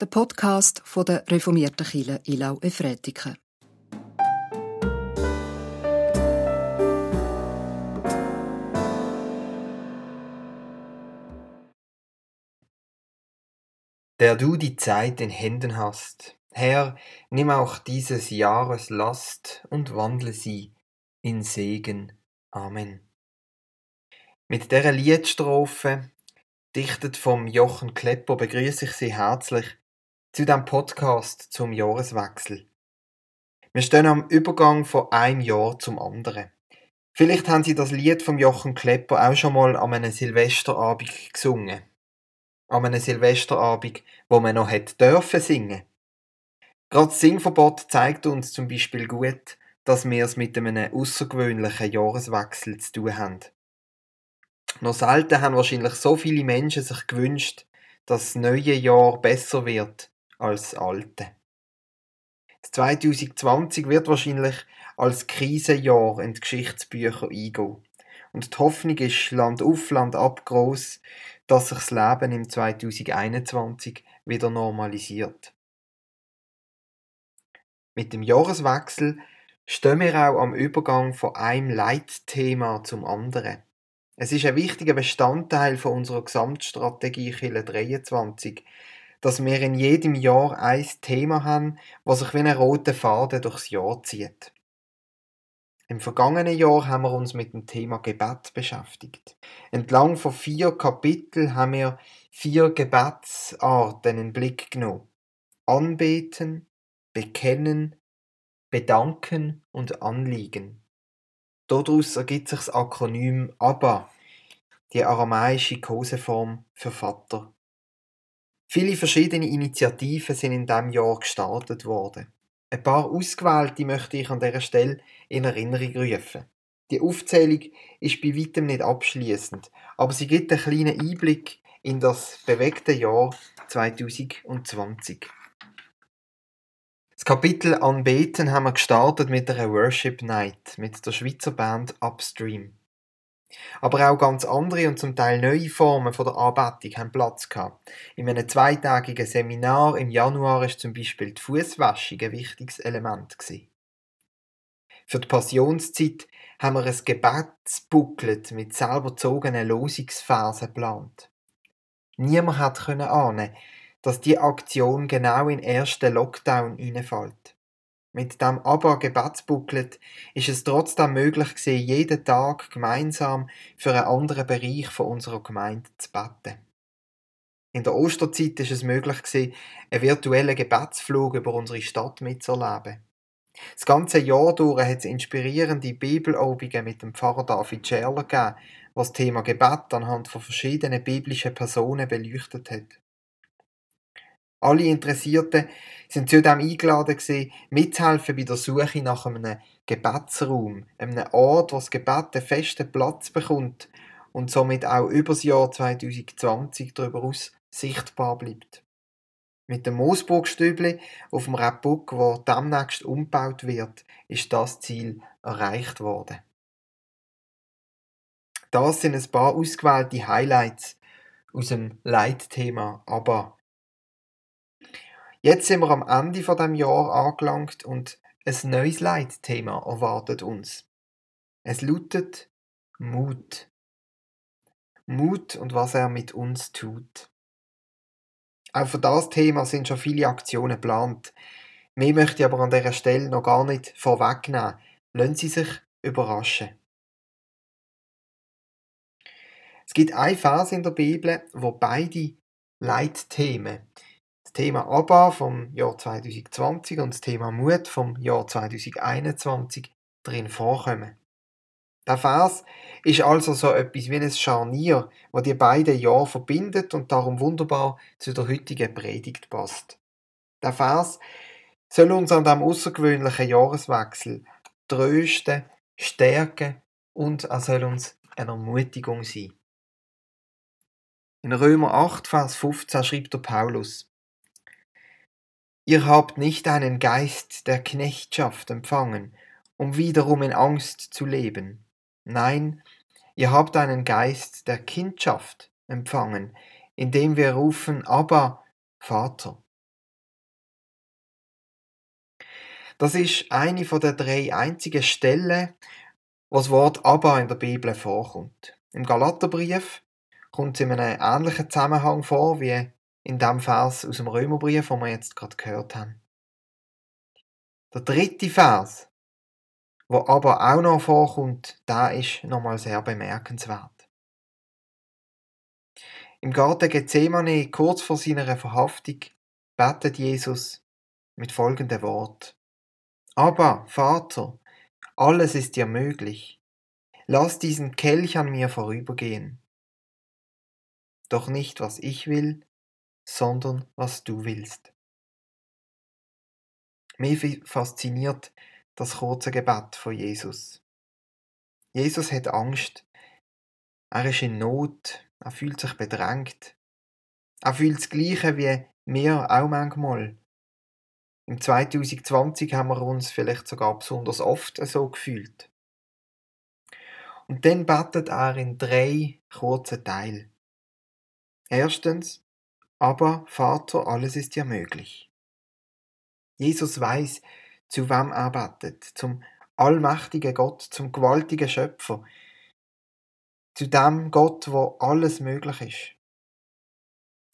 der Podcast von der reformierten Kirche Ilau Efretiken. Der du die Zeit in Händen hast, Herr, nimm auch dieses Jahres Last und wandle sie in Segen. Amen. Mit dieser Liedstrophe, dichtet vom Jochen Klepper, begrüße ich Sie herzlich zu dem Podcast zum Jahreswechsel. Wir stehen am Übergang von einem Jahr zum anderen. Vielleicht haben Sie das Lied vom Jochen Klepper auch schon mal an einem Silvesterabend gesungen an einem Silvesterabend, wo man noch hätte dürfen singen. Gerade das Singverbot zeigt uns zum Beispiel gut, dass wir es mit einem außergewöhnlichen Jahreswechsel zu tun haben. Noch selten haben wahrscheinlich so viele Menschen sich gewünscht, dass das neue Jahr besser wird als alte. Das 2020 wird wahrscheinlich als Krisenjahr in die Geschichtsbücher eingehen. Und die Hoffnung ist Land auf, Land ab gross, dass sich das Leben im 2021 wieder normalisiert. Mit dem Jahreswechsel stehen wir auch am Übergang von einem Leitthema zum anderen. Es ist ein wichtiger Bestandteil von unserer Gesamtstrategie Chile 23, dass wir in jedem Jahr ein Thema haben, was sich wie ein roter Faden durchs Jahr zieht. Im vergangenen Jahr haben wir uns mit dem Thema Gebet beschäftigt. Entlang von vier Kapiteln haben wir vier Gebetsarten in den Blick genommen. Anbeten, bekennen, bedanken und anliegen. Daraus ergibt sich das Akronym ABBA, die aramaische Koseform für Vater. Viele verschiedene Initiativen sind in diesem Jahr gestartet worden. Ein paar ausgewählte möchte ich an dieser Stelle in Erinnerung rufen. Die Aufzählung ist bei weitem nicht abschließend, aber sie gibt einen kleinen Einblick in das bewegte Jahr 2020. Das Kapitel Anbeten haben wir gestartet mit einer Worship Night mit der Schweizer Band Upstream. Aber auch ganz andere und zum Teil neue Formen von der Anbetung haben Platz gehabt. In einem zweitägigen Seminar im Januar ist zum Beispiel die Fußwäschung ein wichtiges Element gewesen. Für die Passionszeit haben wir ein Gebetsbucklet mit selber gezogenen Losungsversen geplant. Niemand hat ahnen, dass die Aktion genau in den ersten Lockdown hineinfällt. Mit dem aber Gebetsbucklet ist es trotzdem möglich gewesen, jeden Tag gemeinsam für einen anderen Bereich von unserer Gemeinde zu beten. In der Osterzeit ist es möglich gewesen, einen virtuellen Gebetsflug über unsere Stadt mitzuerleben. Das ganze Jahr durch hat es inspirierende Bibelobungen mit dem Pfarrer David Scherler gegeben, was das Thema Gebet anhand von verschiedenen biblischen Personen beleuchtet hat. Alle Interessierten sind zudem eingeladen gewesen, mitzuhelfen bei der Suche nach einem Gebetsraum, einem Ort, wo das Gebet einen festen Platz bekommt und somit auch über das Jahr 2020 darüber aus sichtbar bleibt. Mit dem Moosburgstübli auf dem Rappuck, wo demnächst umgebaut wird, ist das Ziel erreicht worden. Das sind ein paar ausgewählte Highlights aus dem Leitthema, aber Jetzt sind wir am Ende von dem Jahr angelangt und ein neues Leitthema erwartet uns. Es lautet Mut. Mut und was er mit uns tut. Auch für das Thema sind schon viele Aktionen geplant. Mehr möchte ich aber an dieser Stelle noch gar nicht vorwegnehmen. Lassen Sie sich überraschen. Es gibt ein Vers in der Bibel, wo beide Leitthemen das Thema ABBA vom Jahr 2020 und das Thema Mut vom Jahr 2021 drin vorkommen. Der Vers ist also so etwas wie ein Scharnier, wo die beiden Jahre verbindet und darum wunderbar zu der heutigen Predigt passt. Der Vers soll uns an diesem außergewöhnlichen Jahreswechsel trösten, stärken und er soll uns eine Ermutigung sein. In Römer 8, Vers 15 schreibt der Paulus, Ihr habt nicht einen Geist der Knechtschaft empfangen, um wiederum in Angst zu leben. Nein, ihr habt einen Geist der Kindschaft empfangen, indem wir rufen, aber Vater. Das ist eine von der drei einzigen Stellen, wo das Wort aber in der Bibel vorkommt. Im Galaterbrief kommt es in einem ähnlichen Zusammenhang vor wie in dem Vers aus dem Römerbrief, den wir jetzt gerade gehört haben. Der dritte Vers, wo aber auch noch vorkommt, da ist nochmal sehr bemerkenswert. Im Garten Gethsemane, kurz vor seiner Verhaftung, betet Jesus mit folgendem Wort. Aber, Vater, alles ist dir möglich. Lass diesen Kelch an mir vorübergehen. Doch nicht, was ich will, sondern was du willst. Mich fasziniert das kurze Gebet von Jesus. Jesus hat Angst. Er ist in Not. Er fühlt sich bedrängt. Er fühlt das Gleiche wie wir auch manchmal. Im 2020 haben wir uns vielleicht sogar besonders oft so gefühlt. Und dann betet er in drei kurzen Teilen. Erstens, aber Vater, alles ist dir möglich. Jesus weiß, zu wem er betet, zum allmächtigen Gott, zum gewaltigen Schöpfer, zu dem Gott, wo alles möglich ist,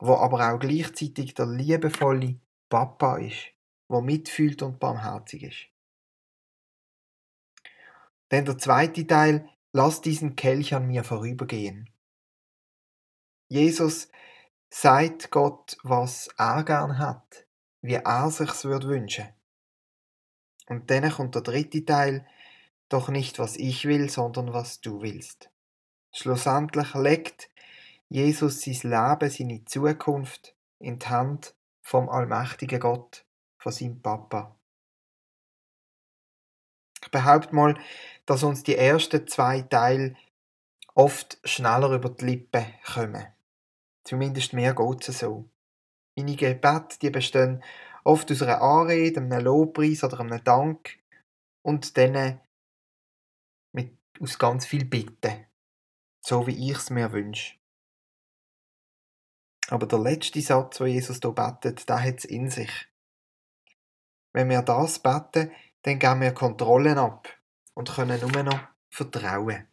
wo aber auch gleichzeitig der liebevolle Papa ist, wo mitfühlt und barmherzig ist. Denn der zweite Teil, lass diesen Kelch an mir vorübergehen. Jesus sagt Gott, was er gern hat, wie er sich's würde wünschen. Und dann kommt der dritte Teil, doch nicht was ich will, sondern was du willst. Schlussendlich legt Jesus sein Leben, seine Zukunft in die Hand vom allmächtigen Gott, von seinem Papa. Ich behaupte mal, dass uns die ersten zwei Teile oft schneller über die Lippen kommen. Zumindest mir geht es so. Meine Gebete die bestehen oft aus einer Anrede, einem Lobpreis oder einem Dank und dann mit, aus ganz viel Bitten, so wie ich es mir wünsche. Aber der letzte Satz, wo Jesus hier betet, der hat es in sich. Wenn wir das beten, dann geben wir Kontrollen ab und können nur noch vertrauen.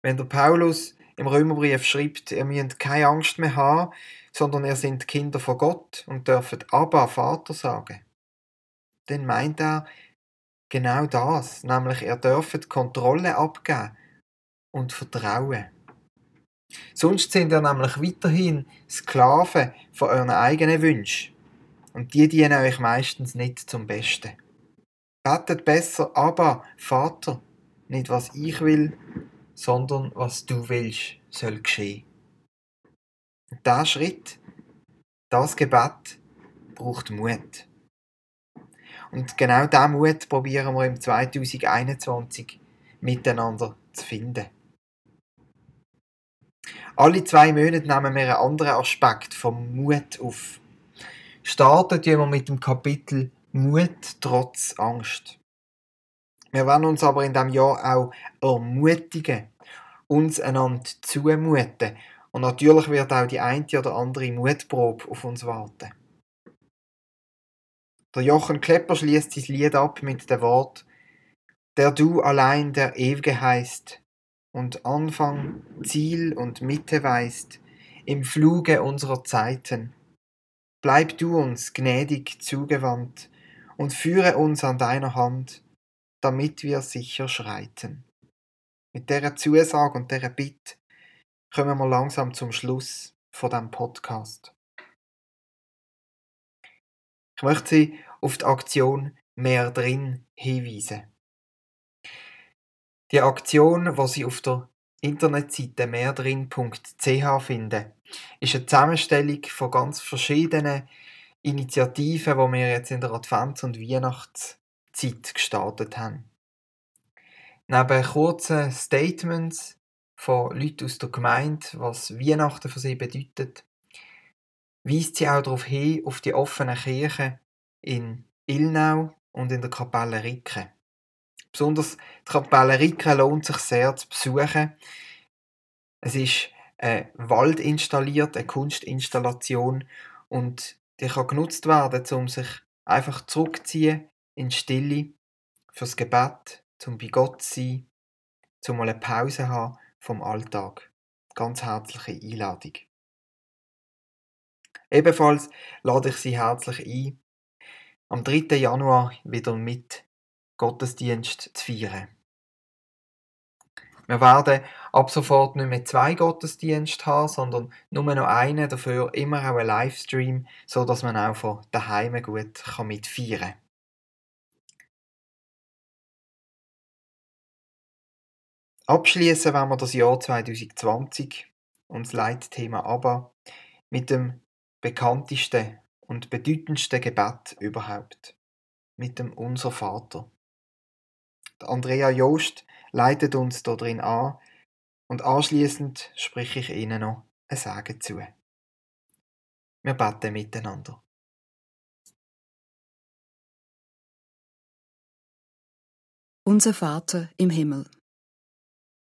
Wenn der Paulus im Römerbrief schreibt, ihr müsst keine Angst mehr haben, sondern ihr seid Kinder von Gott und dürft Abba, Vater sagen. Dann meint er genau das, nämlich ihr dürft Kontrolle abgeben und vertrauen. Sonst sind ihr nämlich weiterhin Sklaven von euren eigenen Wünschen. Und die dienen euch meistens nicht zum Besten. Betet besser, aber Vater, nicht was ich will, sondern was du willst, soll geschehen. Und dieser Schritt, das Gebet, braucht Mut. Und genau diesen Mut probieren wir im 2021 miteinander zu finden. Alle zwei Monate nehmen wir einen anderen Aspekt vom Mut auf. Startet jemand mit dem Kapitel Mut trotz Angst. Wir werden uns aber in diesem Jahr auch ermutigen, uns einander zumuten. Und natürlich wird auch die eine oder andere Mutprobe auf uns warten. Der Jochen Klepper schließt sein Lied ab mit dem Wort, der du allein der Ewige heißt und Anfang, Ziel und Mitte weist im Fluge unserer Zeiten. Bleib du uns gnädig zugewandt und führe uns an deiner Hand, damit wir sicher schreiten. Mit dieser Zusage und dieser Bitte kommen wir langsam zum Schluss von dem Podcast. Ich möchte Sie auf die Aktion Mehr drin hinweisen. Die Aktion, die Sie auf der Internetseite mehrdrin.ch finden, ist eine Zusammenstellung von ganz verschiedenen Initiativen, die wir jetzt in der Advents- und Weihnachtszeit gestartet haben. Neben kurzen Statements von Leuten aus der Gemeinde, was Weihnachten für sie bedeutet, weist sie auch darauf hin, auf die offenen Kirchen in Ilnau und in der Kapelle Ricke. Besonders die Kapelle Ricke lohnt sich sehr zu besuchen. Es ist ein Wald installiert, eine Kunstinstallation und die kann genutzt werden, um sich einfach zurückzuziehen in Stille, fürs Gebet, zum bei Gott sein, zum mal eine Pause haben vom Alltag. Ganz herzliche Einladung. Ebenfalls lade ich Sie herzlich ein, am 3. Januar wieder mit Gottesdienst zu feiern. Wir werden ab sofort nicht mehr zwei Gottesdienste haben, sondern nur noch einen, dafür immer auch einen Livestream, so dass man auch von daheim gut mitfeiern kann. Abschließen wollen wir das Jahr 2020 und das Leitthema aber mit dem bekanntesten und bedeutendsten Gebet überhaupt, mit dem Unser Vater. Andrea Joost leitet uns drin an und anschließend spreche ich Ihnen noch ein Sagen zu. Wir beten miteinander. Unser Vater im Himmel,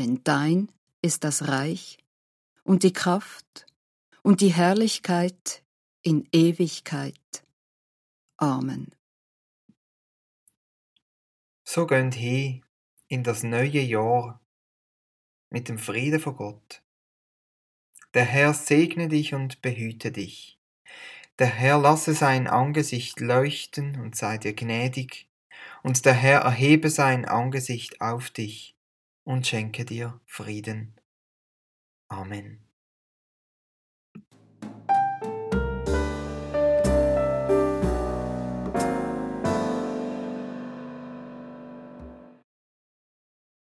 Denn dein ist das Reich und die Kraft und die Herrlichkeit in Ewigkeit. Amen. So gehen hin in das neue Jahr mit dem Frieden von Gott. Der Herr segne dich und behüte dich. Der Herr lasse sein Angesicht leuchten und sei dir gnädig, und der Herr erhebe sein Angesicht auf dich und schenke dir Frieden. Amen.